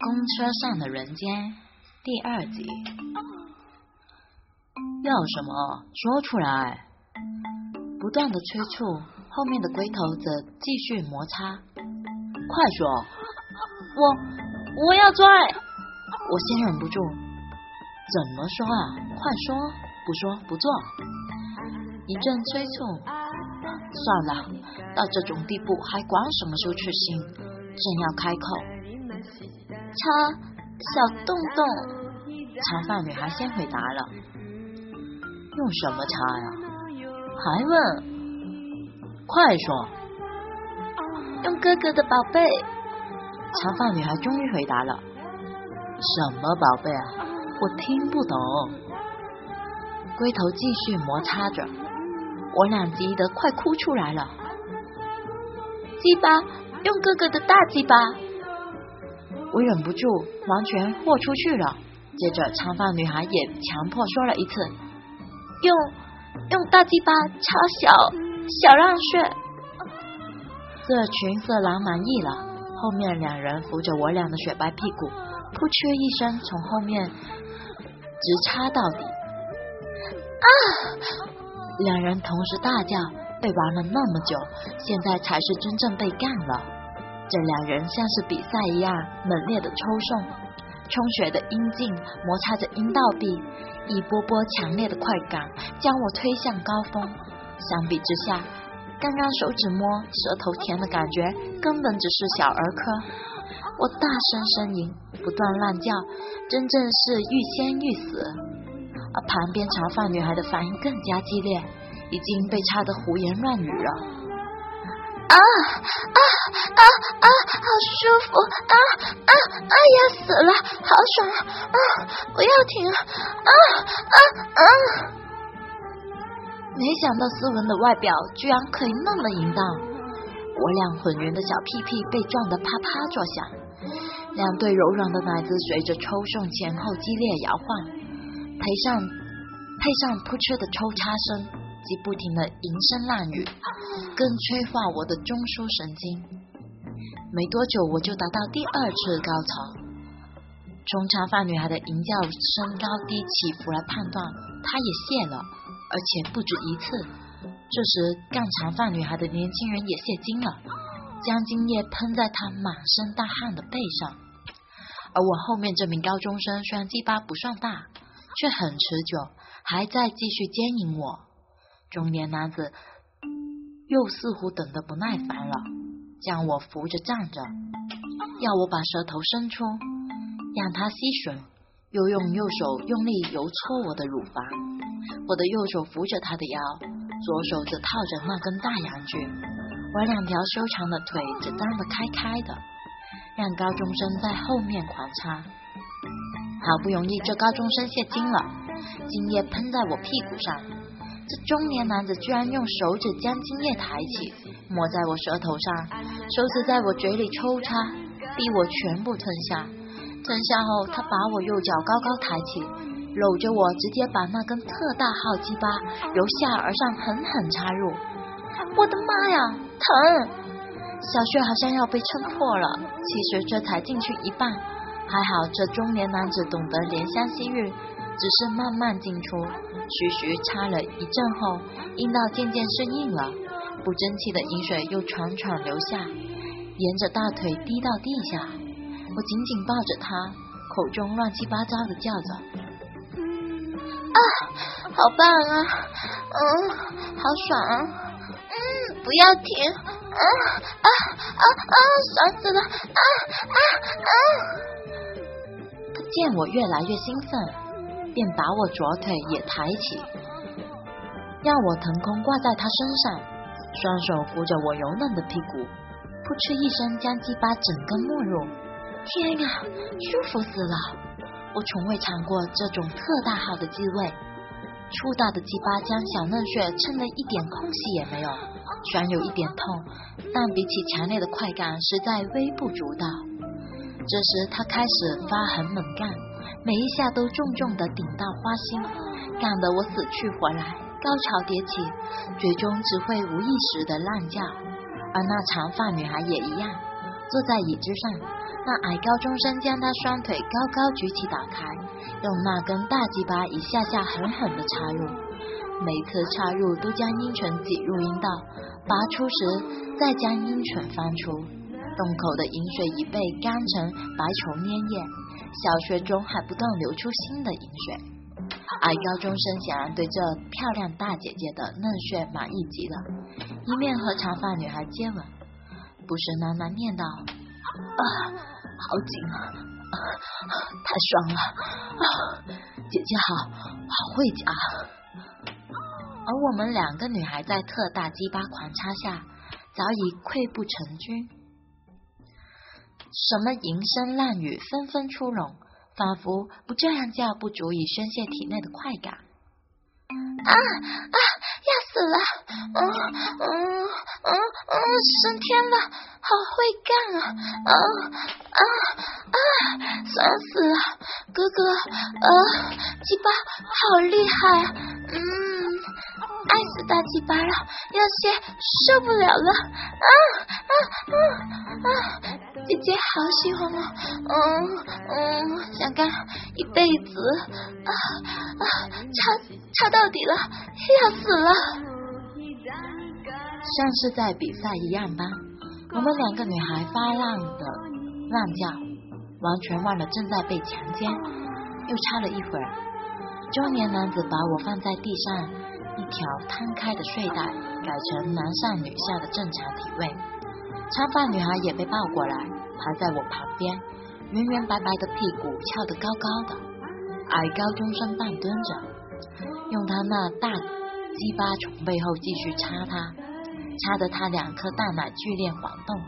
公车上的人间第二集，要什么说出来？不断的催促，后面的龟头则继续摩擦。快说！我我要拽！我先忍不住，怎么说啊？快说！不说不做！一阵催促，算了，到这种地步还管什么羞耻心？正要开口。擦小洞洞，长发女孩先回答了。用什么擦呀？还问？快说！用哥哥的宝贝。长发女孩终于回答了。什么宝贝啊？我听不懂。龟头继续摩擦着，我俩急得快哭出来了。鸡巴，用哥哥的大鸡巴。我忍不住，完全豁出去了。接着，长发女孩也强迫说了一次：“用用大鸡巴插小小浪穴。”这群色狼满意了。后面两人扶着我俩的雪白屁股，扑哧一声从后面直插到底。啊！两人同时大叫。被玩了那么久，现在才是真正被干了。这两人像是比赛一样猛烈的抽送，充血的阴茎摩擦着阴道壁，一波波强烈的快感将我推向高峰。相比之下，刚刚手指摸舌头甜的感觉根本只是小儿科。我大声呻吟，不断乱叫，真正是欲仙欲死。而旁边长发女孩的反应更加激烈，已经被插得胡言乱语了。啊啊啊啊！好舒服啊啊啊！要死了，好爽啊！不要停啊啊啊！没想到斯文的外表居然可以那么淫荡，我俩浑圆的小屁屁被撞得啪啪作响，两对柔软的奶子随着抽送前后激烈摇晃，配上配上扑哧的抽插声。及不停的淫声烂语，更催化我的中枢神经。没多久，我就达到第二次高潮。从长发女孩的淫叫声高低起伏来判断，她也泄了，而且不止一次。这时，干长发女孩的年轻人也泄精了，将精液喷在她满身大汗的背上。而我后面这名高中生虽然鸡巴不算大，却很持久，还在继续奸淫我。中年男子又似乎等得不耐烦了，将我扶着站着，要我把舌头伸出，让他吸吮，又用右手用力揉搓我的乳房。我的右手扶着他的腰，左手则套着那根大阳具，我两条修长的腿则张得开开的，让高中生在后面狂插。好不容易，这高中生泄精了，精液喷在我屁股上。这中年男子居然用手指将精液抬起，抹在我舌头上，手指在我嘴里抽插，逼我全部吞下。吞下后，他把我右脚高高抬起，搂着我，直接把那根特大号鸡巴由下而上狠狠插入。我的妈呀，疼！小穴好像要被撑破了。其实这才进去一半，还好这中年男子懂得怜香惜玉。只是慢慢进出，徐徐插了一阵后，阴道渐渐是硬了，不争气的饮水又喘喘流下，沿着大腿滴到地下。我紧紧抱着他，口中乱七八糟的叫着：“啊，好棒啊，嗯，好爽啊，嗯，不要停，啊啊啊啊，爽死了，啊啊啊！”他见我越来越兴奋。便把我左腿也抬起，让我腾空挂在他身上，双手扶着我柔嫩的屁股，扑哧一声将鸡巴整根没入。天啊，舒服死了！我从未尝过这种特大号的滋味。粗大的鸡巴将小嫩穴撑得一点空隙也没有，虽然有一点痛，但比起强烈的快感，实在微不足道。这时他开始发狠猛干。每一下都重重的顶到花心，干得我死去活来，高潮迭起，最终只会无意识的乱叫。而那长发女孩也一样，坐在椅子上，那矮高中生将她双腿高高举起，打开，用那根大鸡巴一下下狠狠的插入，每次插入都将阴唇挤入阴道，拔出时再将阴唇翻出，洞口的饮水已被干成白稠粘液，小穴中还不断流出新的饮水。矮高中生显然对这漂亮大姐姐的嫩穴满意极了，一面和长发女孩接吻，不时喃喃念道：“啊，好紧啊，太爽了，啊，姐姐好，好会夹。”而我们两个女孩在特大鸡巴狂插下，早已溃不成军，什么淫声烂语纷纷出笼。仿佛不这样叫不足以宣泄体内的快感。啊啊！要死了！嗯嗯嗯嗯！升天了！好会干啊！啊啊啊！爽死了！哥哥，呃，鸡巴好厉害！嗯。爱死大鸡巴了，有些受不了了！啊啊啊啊！姐姐好喜欢我，嗯嗯，想干一辈子，啊啊，插插到底了，要死了！像是在比赛一样吧，我们两个女孩发浪的浪叫，完全忘了正在被强奸。又插了一会儿，中年男子把我放在地上。一条摊开的睡袋改成男上女下的正常体位，长发女孩也被抱过来，趴在我旁边，圆圆白白的屁股翘得高高的，矮高中生半蹲着，用他那大鸡巴从背后继续插他，插得他两颗大奶剧烈晃动，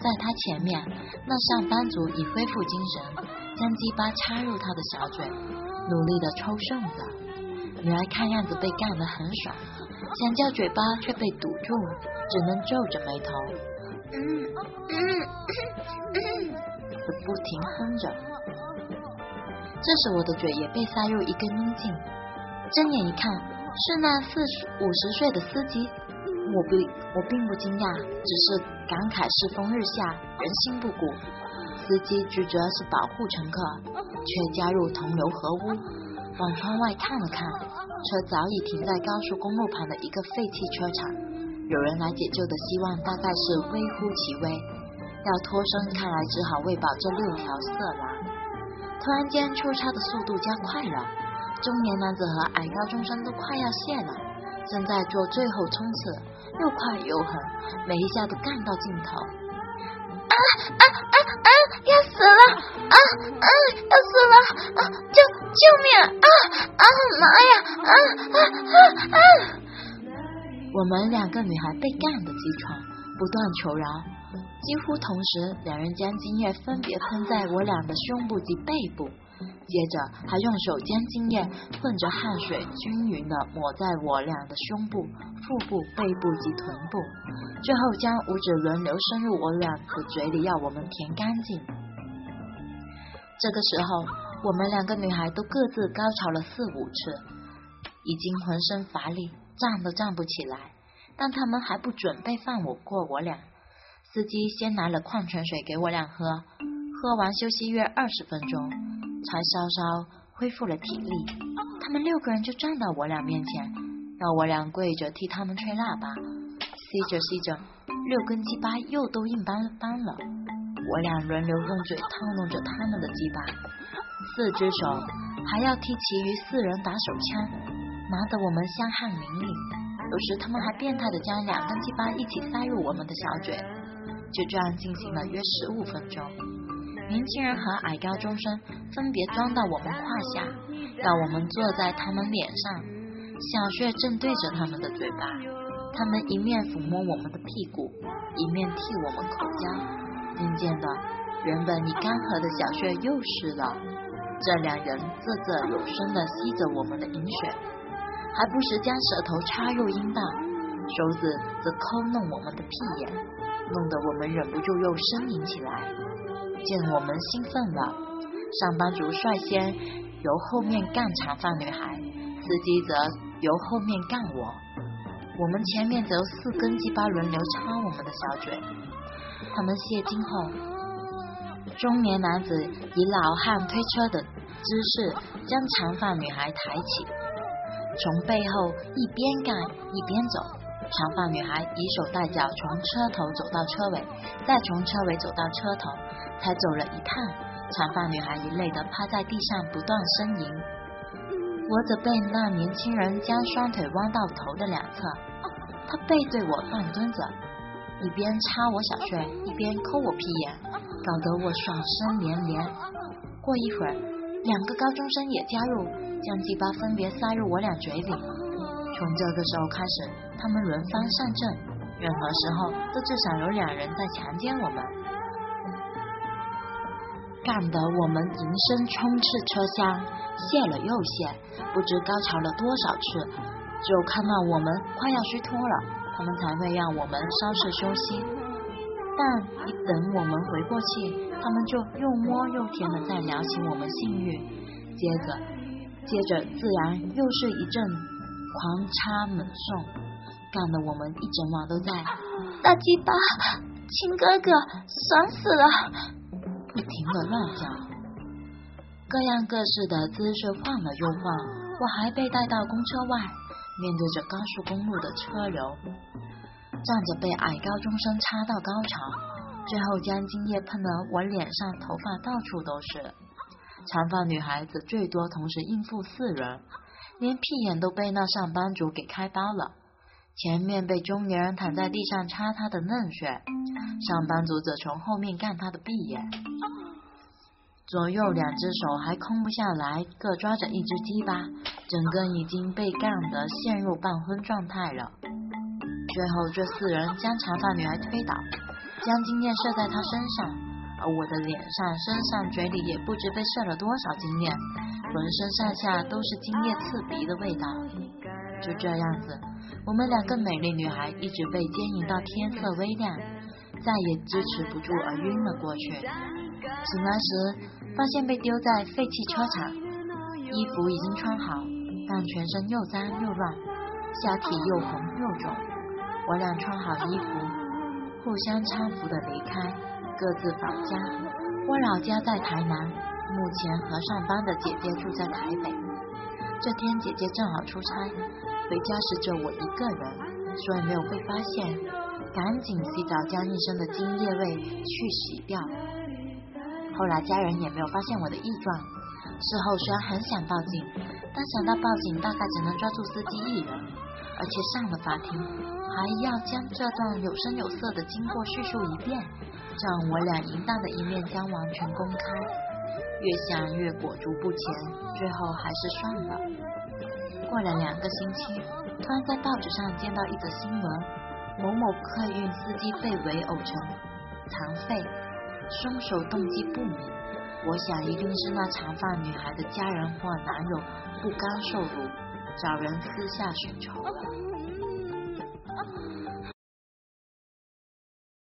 在他前面，那上班族已恢复精神，将鸡巴插入他的小嘴，努力的抽送着。女儿看样子被干得很爽，想叫嘴巴却被堵住，只能皱着眉头，嗯嗯嗯，不停哼着。这时我的嘴也被塞入一根阴茎，睁眼一看，是那四五十岁的司机。我并我并不惊讶，只是感慨世风日下，人心不古。司机职责是保护乘客，却加入同流合污。往窗外看了看，车早已停在高速公路旁的一个废弃车场。有人来解救的希望大概是微乎其微。要脱身，看来只好喂饱这六条色狼。突然间，出插的速度加快了，中年男子和矮高中生都快要泄了，正在做最后冲刺，又快又狠，每一下都干到尽头。啊啊！啊啊！要死了！啊！救！救命！啊啊妈呀！啊啊啊啊！我们两个女孩被干的急喘，不断求饶。几乎同时，两人将精液分别喷在我俩的胸部及背部，接着还用手将精液混着汗水均匀的抹在我俩的胸部、腹部、背部及臀部，最后将五指轮流伸入我俩的嘴里，要我们舔干净。这个时候。我们两个女孩都各自高潮了四五次，已经浑身乏力，站都站不起来。但他们还不准备放我过我俩。司机先拿了矿泉水给我俩喝，喝完休息约二十分钟，才稍稍恢复了体力。他们六个人就站到我俩面前，让我俩跪着替他们吹喇叭。吸着吸着，六根鸡巴又都硬邦邦了。我俩轮流用嘴套弄着他们的鸡巴。四只手还要替其余四人打手枪，麻得我们香汗淋漓。有时他们还变态的将两根鸡巴一起塞入我们的小嘴，就这样进行了约十五分钟。年轻人和矮高中生分别装到我们胯下，让我们坐在他们脸上，小穴正对着他们的嘴巴。他们一面抚摸我们的屁股，一面替我们口交。渐渐的，原本已干涸的小穴又湿了。这两人啧啧有声的吸着我们的饮水，还不时将舌头插入阴道，手指则抠弄我们的屁眼，弄得我们忍不住又呻吟起来。见我们兴奋了，上班族率先由后面干长发女孩，司机则由后面干我，我们前面则四根鸡巴轮流插我们的小嘴。他们泄精后。中年男子以老汉推车的姿势将长发女孩抬起，从背后一边干一边走。长发女孩以手带脚从车头走到车尾，再从车尾走到车头，才走了一趟，长发女孩已累得趴在地上不断呻吟。我则被那年轻人将双腿弯到头的两侧，他背对我半蹲着。一边插我小穴，一边抠我屁眼，搞得我爽声连连。过一会儿，两个高中生也加入，将鸡巴分别塞入我俩嘴里。从这个时候开始，他们轮番上阵，任何时候都至少有两人在强奸我们，干得我们迎声冲刺车厢，泄了又泄，不知高潮了多少次。只有看到我们快要虚脱了。他们才会让我们稍事休息，但一等我们回过气，他们就又摸又舔的在撩起我们性欲，接着接着自然又是一阵狂插猛送，干得我们一整晚都在大鸡巴亲哥哥爽死了，不停的乱叫，各样各式的姿势晃了又晃，我还被带到公车外。面对着高速公路的车流，站着被矮高中生插到高潮，最后将精液喷得我脸上、头发到处都是。长发女孩子最多同时应付四人，连屁眼都被那上班族给开刀了。前面被中年人躺在地上插他的嫩穴，上班族则从后面干他的闭眼。左右两只手还空不下来，各抓着一只鸡巴，整个已经被干得陷入半昏状态了。最后，这四人将长发女孩推倒，将精液射在她身上，而我的脸上、身上、嘴里也不知被射了多少精液，浑身上下都是精液刺鼻的味道。就这样子，我们两个美丽女孩一直被奸淫到天色微亮，再也支持不住而晕了过去。醒来时，发现被丢在废弃车场，衣服已经穿好，但全身又脏又乱，下体又红又肿。我俩穿好衣服，互相搀扶的离开，各自返家。我老家在台南，目前和上班的姐姐住在台北。这天姐姐正好出差，回家时只有我一个人，所以没有被发现，赶紧洗澡将一身的精液味去洗掉。后来家人也没有发现我的异状。事后虽然很想报警，但想到报警大概只能抓住司机一人，而且上了法庭还要将这段有声有色的经过叙述一遍，这样我俩淫荡的一面将完全公开。越想越裹足不前，最后还是算了。过了两个星期，突然在报纸上见到一则新闻：某某客运司机被围殴成残废。凶手动机不明，我想一定是那长发女孩的家人或男友不甘受辱，找人私下寻仇。